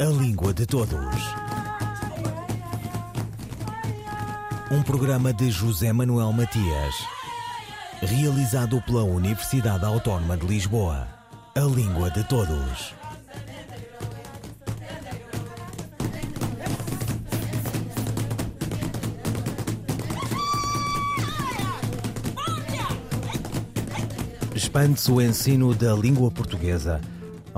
A Língua de Todos. Um programa de José Manuel Matias, realizado pela Universidade Autónoma de Lisboa. A Língua de Todos. Expande-se o ensino da língua portuguesa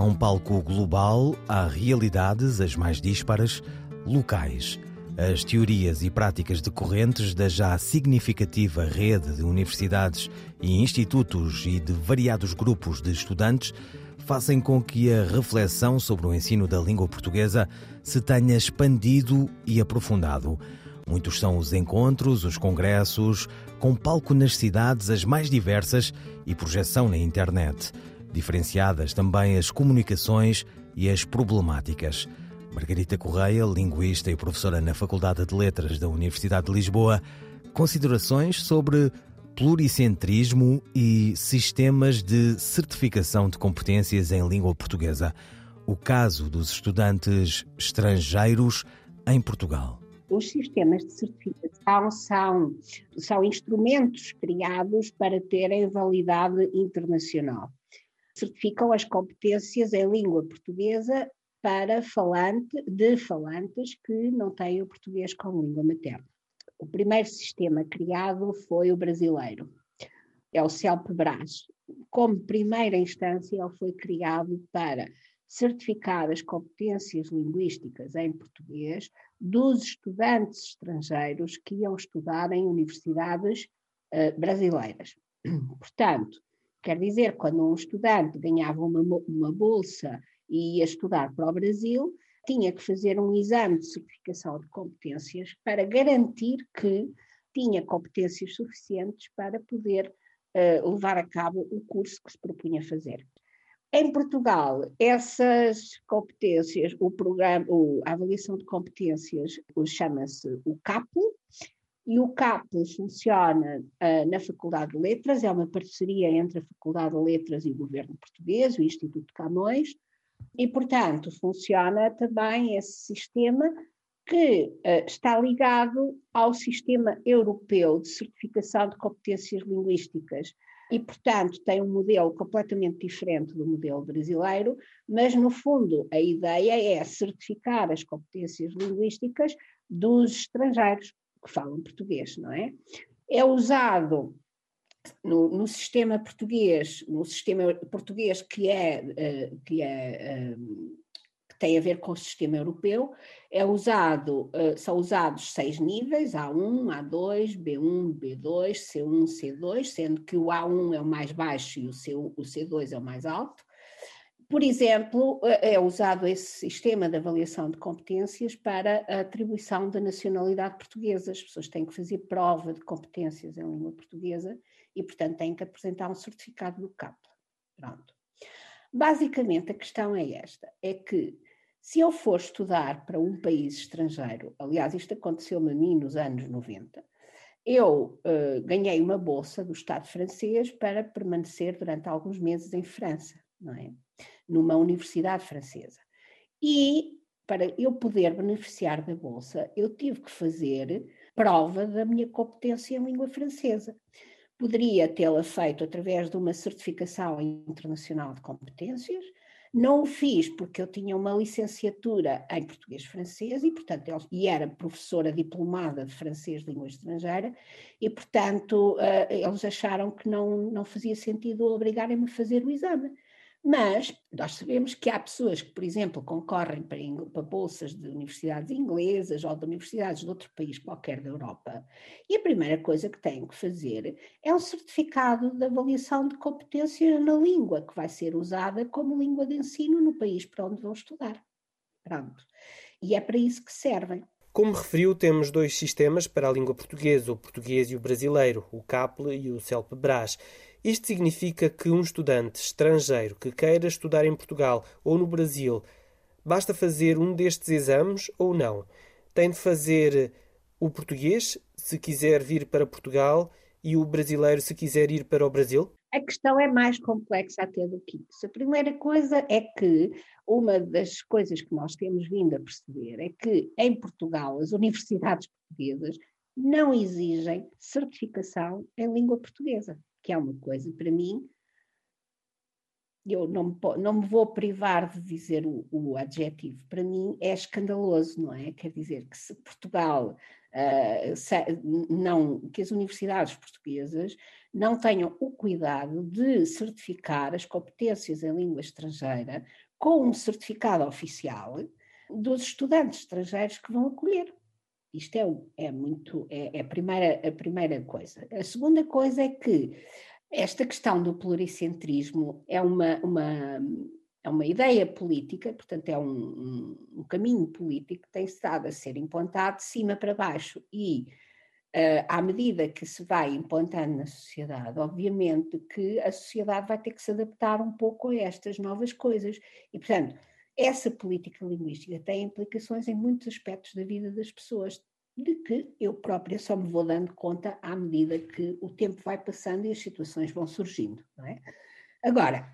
a um palco global, há realidades as mais díspares, locais. As teorias e práticas decorrentes da já significativa rede de universidades e institutos e de variados grupos de estudantes fazem com que a reflexão sobre o ensino da língua portuguesa se tenha expandido e aprofundado. Muitos são os encontros, os congressos, com palco nas cidades as mais diversas e projeção na internet. Diferenciadas também as comunicações e as problemáticas. Margarita Correia, linguista e professora na Faculdade de Letras da Universidade de Lisboa, considerações sobre pluricentrismo e sistemas de certificação de competências em língua portuguesa. O caso dos estudantes estrangeiros em Portugal. Os sistemas de certificação são, são instrumentos criados para terem validade internacional. Certificam as competências em língua portuguesa para falante, de falantes que não têm o português como língua materna. O primeiro sistema criado foi o brasileiro, é o CELP-BRAS. Como primeira instância, ele foi criado para certificar as competências linguísticas em português dos estudantes estrangeiros que iam estudar em universidades uh, brasileiras. Portanto, quer dizer, quando um estudante ganhava uma, uma bolsa e ia estudar para o Brasil, tinha que fazer um exame de certificação de competências para garantir que tinha competências suficientes para poder uh, levar a cabo o curso que se propunha fazer. Em Portugal, essas competências, o programa, a avaliação de competências chama-se o CAPO, e o CAPO funciona uh, na Faculdade de Letras, é uma parceria entre a Faculdade de Letras e o Governo Português, o Instituto Camões, e, portanto, funciona também esse sistema que uh, está ligado ao sistema europeu de certificação de competências linguísticas, e, portanto, tem um modelo completamente diferente do modelo brasileiro, mas, no fundo, a ideia é certificar as competências linguísticas dos estrangeiros que falam português, não é? É usado no, no, sistema português, no sistema português que é, eh, que é eh, tem a ver com o sistema europeu, é usado, uh, são usados seis níveis, A1, A2, B1, B2, C1, C2, sendo que o A1 é o mais baixo e o, C, o C2 é o mais alto. Por exemplo, eh, é usado esse sistema de avaliação de competências para a atribuição da nacionalidade portuguesa. As pessoas têm que fazer prova de competências em língua portuguesa e, portanto, têm que apresentar um certificado do CAP. Pronto. Basicamente, a questão é esta: é que se eu for estudar para um país estrangeiro, aliás, isto aconteceu-me a mim nos anos 90, eu uh, ganhei uma bolsa do Estado francês para permanecer durante alguns meses em França, não é? Numa universidade francesa. E para eu poder beneficiar da bolsa, eu tive que fazer prova da minha competência em língua francesa. Poderia tê-la feito através de uma certificação internacional de competências, não o fiz porque eu tinha uma licenciatura em português-francês e, portanto, eu, e era professora diplomada de francês de língua estrangeira e, portanto, uh, eles acharam que não, não fazia sentido obrigarem-me a fazer o exame. Mas nós sabemos que há pessoas que, por exemplo, concorrem para, para, bolsas de universidades inglesas ou de universidades de outro país qualquer da Europa, e a primeira coisa que têm que fazer é um certificado de avaliação de competência na língua, que vai ser usada como língua de ensino no país para onde vão estudar. Pronto. E é para isso que servem. Como referiu, temos dois sistemas para a língua portuguesa, o português e o brasileiro, o CAPLE e o CELP-BRAS. Isto significa que um estudante estrangeiro que queira estudar em Portugal ou no Brasil, basta fazer um destes exames ou não? Tem de fazer o português se quiser vir para Portugal e o brasileiro se quiser ir para o Brasil? A questão é mais complexa até do que isso. A primeira coisa é que uma das coisas que nós temos vindo a perceber é que em Portugal as universidades portuguesas não exigem certificação em língua portuguesa, que é uma coisa para mim eu não me, não me vou privar de dizer o, o, adjetivo, para mim é escandaloso, não é? Quer dizer que se Portugal, uh, se, não, que as universidades portuguesas não tenham o cuidado de certificar as competências em língua estrangeira com um certificado oficial dos estudantes estrangeiros que vão acolher. Isto é, é muito, é, é a, primeira, a primeira coisa. A segunda coisa é que esta questão do pluricentrismo é uma, uma, é uma ideia política, portanto, é um, um, um caminho político que tem estado a ser implantado de cima para baixo e Uh, à medida que se vai implantando na sociedade, obviamente que a sociedade vai ter que se adaptar um pouco a estas novas coisas. E, portanto, essa política linguística tem implicações em muitos aspectos da vida das pessoas, de que eu própria só me vou dando conta à medida que o tempo vai passando e as situações vão surgindo. É? Agora,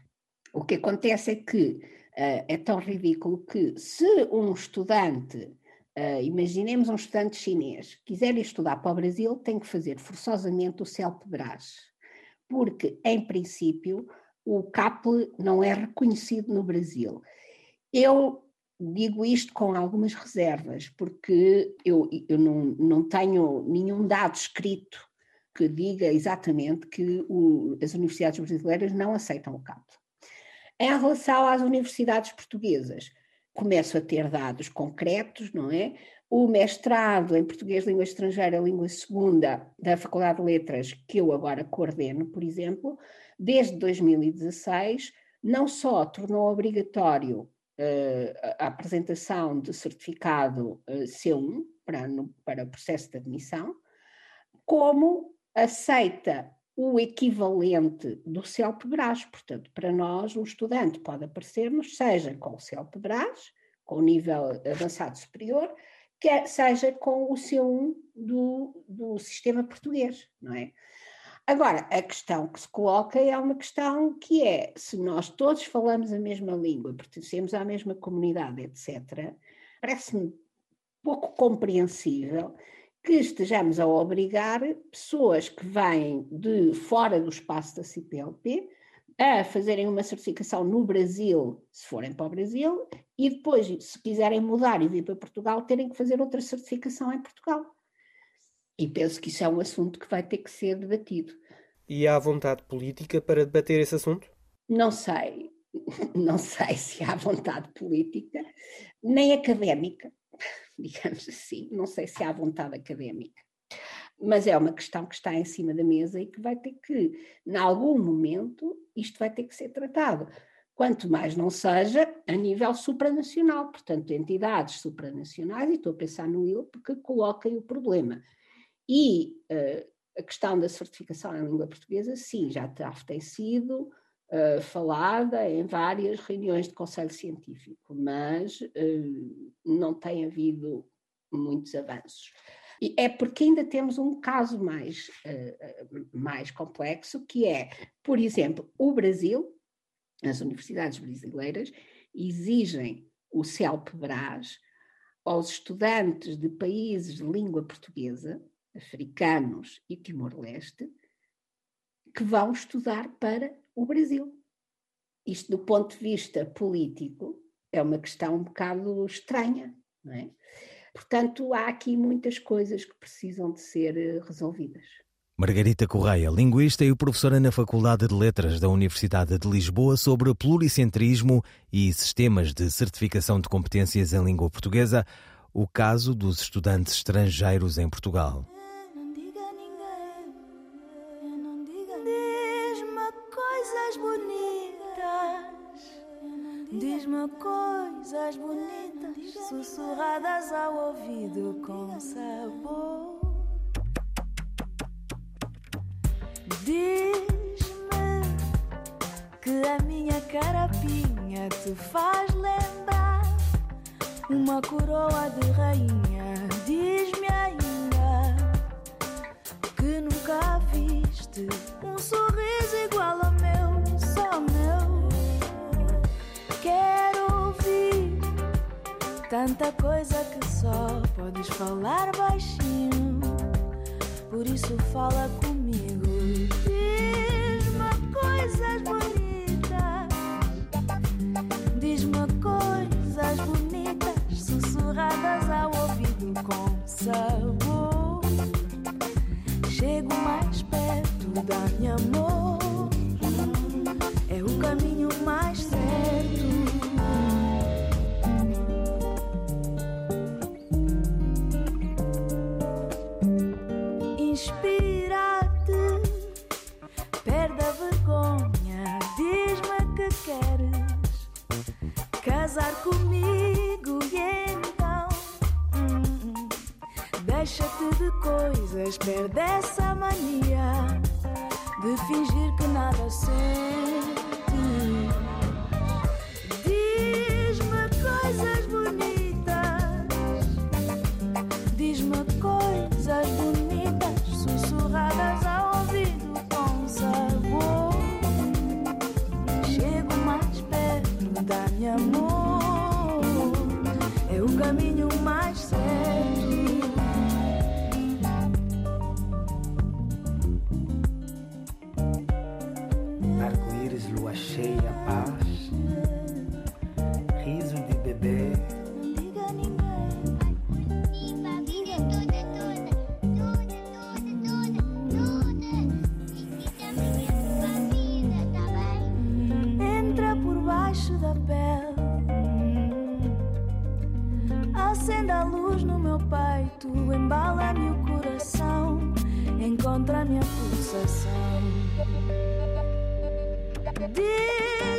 o que acontece é que uh, é tão ridículo que se um estudante, uh, imaginemos um estudante chinês, quiser estudar para o Brasil, tem que fazer forçosamente o CELP-BRAS, porque, em princípio, o CAPLE não é reconhecido no Brasil. Eu digo isto com algumas reservas, porque eu, eu não, não tenho nenhum dado escrito que diga exatamente que o, as universidades brasileiras não aceitam o CAP. Em relação às universidades portuguesas, começo a ter dados concretos, não é? O mestrado em Português, Língua Estrangeira, Língua Segunda, da Faculdade de Letras, que eu agora coordeno, por exemplo, desde 2016, não só tornou obrigatório a apresentação de certificado C1 para, no, para o processo de admissão, como aceita o equivalente do CELP-BRAS. Portanto, para nós, um estudante pode aparecer-nos, seja com o CELP-BRAS, com o nível avançado superior, quer seja com o C1 do, do sistema português, não é? Agora, a questão que se coloca é uma questão que é: se nós todos falamos a mesma língua, pertencemos à mesma comunidade, etc., parece-me pouco compreensível que estejamos a obrigar pessoas que vêm de fora do espaço da CPLP a fazerem uma certificação no Brasil, se forem para o Brasil, e depois, se quiserem mudar e vir para Portugal, terem que fazer outra certificação em Portugal. E penso que isso é um assunto que vai ter que ser debatido. E há vontade política para debater esse assunto? Não sei. Não sei se há vontade política, nem académica, digamos assim. Não sei se há vontade académica. Mas é uma questão que está em cima da mesa e que vai ter que, em algum momento, isto vai ter que ser tratado. Quanto mais não seja a nível supranacional, portanto, entidades supranacionais, e estou a pensar no ILP, que coloquem o problema e uh, a questão da certificação em língua portuguesa, sim, já tem sido uh, falada em várias reuniões de conselho científico, mas uh, não tem havido muitos avanços. E é porque ainda temos um caso mais, mais complexo, que é, por exemplo, o Brasil, as universidades brasileiras exigem o CELP-BRAS aos estudantes de países de língua portuguesa africanos e Timor-Leste que vão estudar para o Brasil. Isto, do ponto de vista político, é uma questão um bocado estranha, não é? Portanto, há aqui muitas coisas que precisam de ser eh, resolvidas. Margarita Correia, linguista e professora na Faculdade de Letras da Universidade de Lisboa sobre pluricentrismo e sistemas de certificação de competências em língua portuguesa, o caso dos estudantes estrangeiros em Portugal. Coisas bonitas, sussurradas ao ouvido com sabor. Diz-me que a minha carapinha te faz lembrar uma coroa de rainha. Diz-me ainda que nunca viste um sorriso igual ao meu, só tanta coisa que só podes falar baixinho. Por isso fala comigo. Comigo e então? Hum, deixa-te de coisas, perde essa mania de fingir que nada sente. Diz-me coisas bonitas, diz-me coisas bonitas,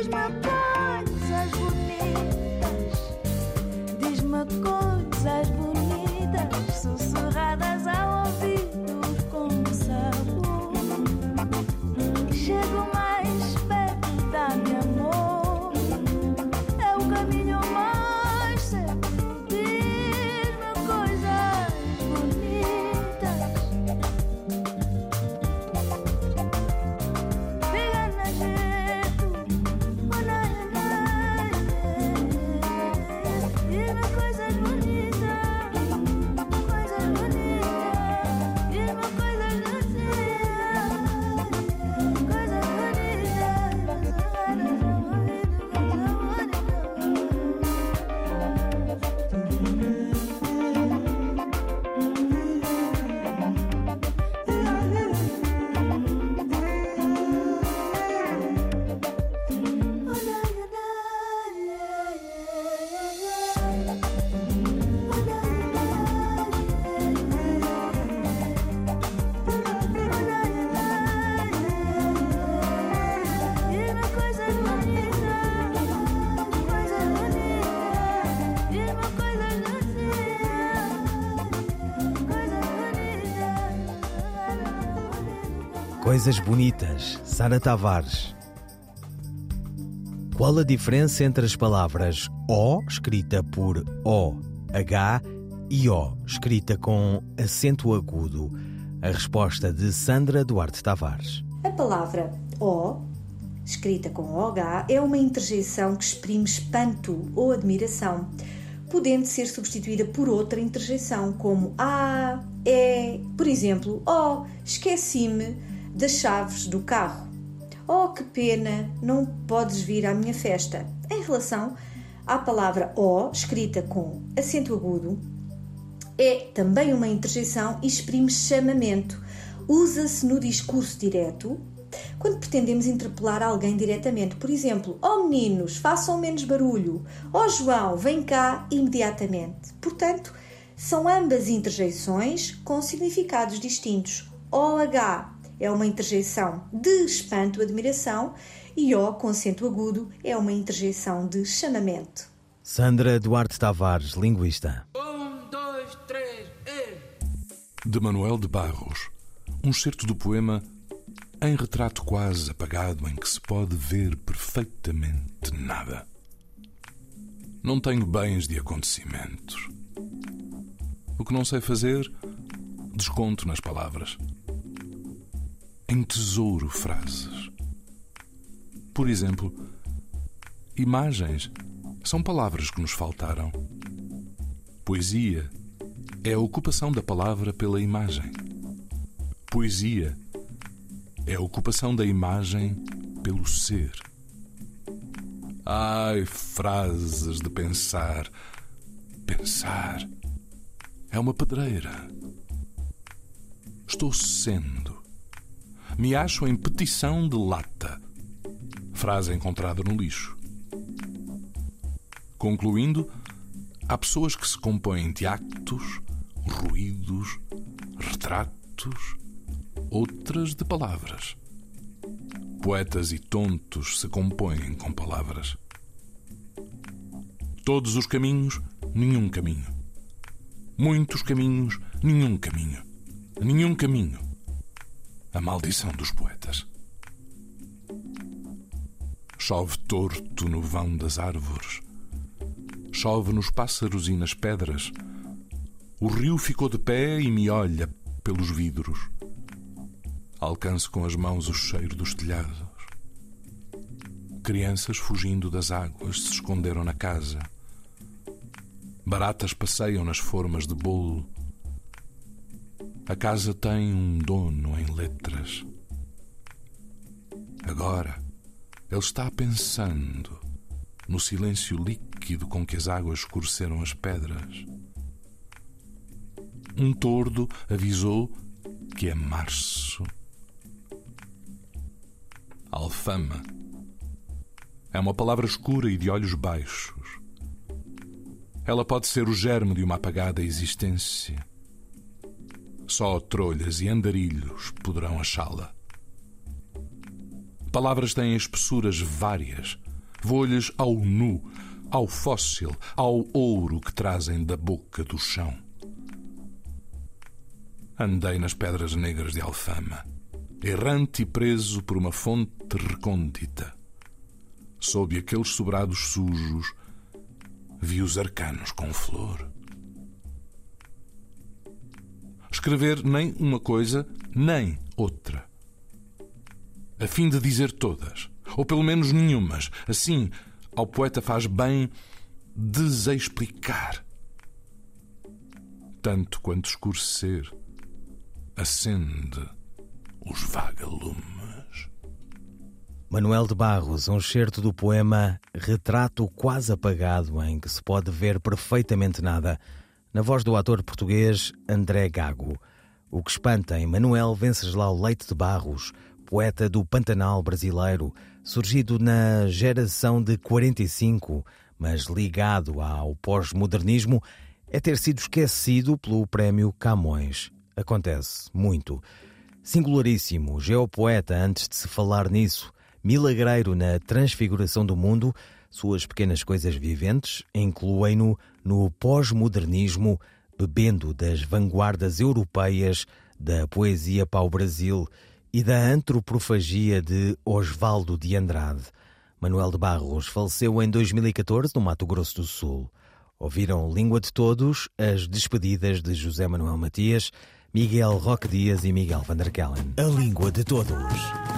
Diz-me coisas bonitas, diz-me coisas bonitas, sussurradas ao coisas bonitas. Sara Tavares. Qual a diferença entre as palavras O, escrita por O, H, e O, escrita com acento agudo? A resposta de Sandra Duarte Tavares. A palavra O, escrita com OH, é uma interjeição que exprime espanto ou admiração, podendo ser substituída por outra interjeição, como A, E, por exemplo, Oh, esqueci-me das chaves do carro. Oh, que pena, não podes vir à minha festa. Em relação à palavra O, escrita com acento agudo, é também uma interjeição e exprime chamamento. Usa-se no discurso direto quando pretendemos interpelar alguém diretamente. Por exemplo, oh meninos, façam menos barulho. Oh João, vem cá imediatamente. Portanto, são ambas interjeições com significados distintos. OH é uma interjeição de espanto, admiração, e O, com acento agudo, é uma interjeição de chamamento. Sandra Duarte Tavares, linguista. Um, dois, três, e... De Manuel de Barros, um excerto do poema Em retrato quase apagado em que se pode ver perfeitamente nada. Não tenho bens de acontecimentos. O que não sei fazer, desconto nas palavras. Entesouro frases. Por exemplo, imagens são palavras que nos faltaram. Poesia é a ocupação da palavra pela imagem. Poesia é a ocupação da imagem pelo ser. Ai, frases de pensar. Pensar é uma pedreira. Estou sendo. Me acho em petição de lata. Frase encontrada no lixo. Concluindo, há pessoas que se compõem de actos, ruídos, retratos, outras de palavras. Poetas e tontos se compõem com palavras. Todos os caminhos, nenhum caminho. Muitos caminhos, nenhum caminho. Nenhum caminho. A maldição dos poetas. Chove torto no vão das árvores. Chove nos pássaros e nas pedras. O rio ficou de pé e me olha pelos vidros. Alcanço com as mãos o cheiro dos telhados. Crianças fugindo das águas se esconderam na casa. Baratas passeiam nas formas de bolo. A casa tem um dono em letras. Agora, ele está pensando no silêncio líquido com que as águas escureceram as pedras. Um tordo avisou que é março. Alfama é uma palavra escura e de olhos baixos. Ela pode ser o germe de uma apagada existência. Só trolhas e andarilhos poderão achá-la. Palavras têm espessuras várias. Vou-lhes ao nu, ao fóssil, ao ouro que trazem da boca do chão. Andei nas pedras negras de Alfama, errante e preso por uma fonte recôndita. Sob aqueles sobrados sujos, vi os arcanos com flor. Escrever nem uma coisa, nem outra. A fim de dizer todas, ou pelo menos nenhumas. Assim, ao poeta faz bem desexplicar. Tanto quanto escurecer acende os vagalumes. Manuel de Barros, um certo do poema Retrato Quase Apagado, em que se pode ver perfeitamente nada, na voz do ator português André Gago. O que espanta em Manuel Venceslau Leite de Barros, poeta do Pantanal brasileiro, surgido na geração de 45, mas ligado ao pós-modernismo, é ter sido esquecido pelo prémio Camões. Acontece muito. Singularíssimo, geopoeta antes de se falar nisso, milagreiro na transfiguração do mundo, suas pequenas coisas viventes incluem-no no pós-modernismo, bebendo das vanguardas europeias da poesia pau-brasil e da antropofagia de Osvaldo de Andrade. Manuel de Barros faleceu em 2014 no Mato Grosso do Sul. Ouviram Língua de Todos, as despedidas de José Manuel Matias, Miguel Roque Dias e Miguel van der Kellen. A Língua de Todos.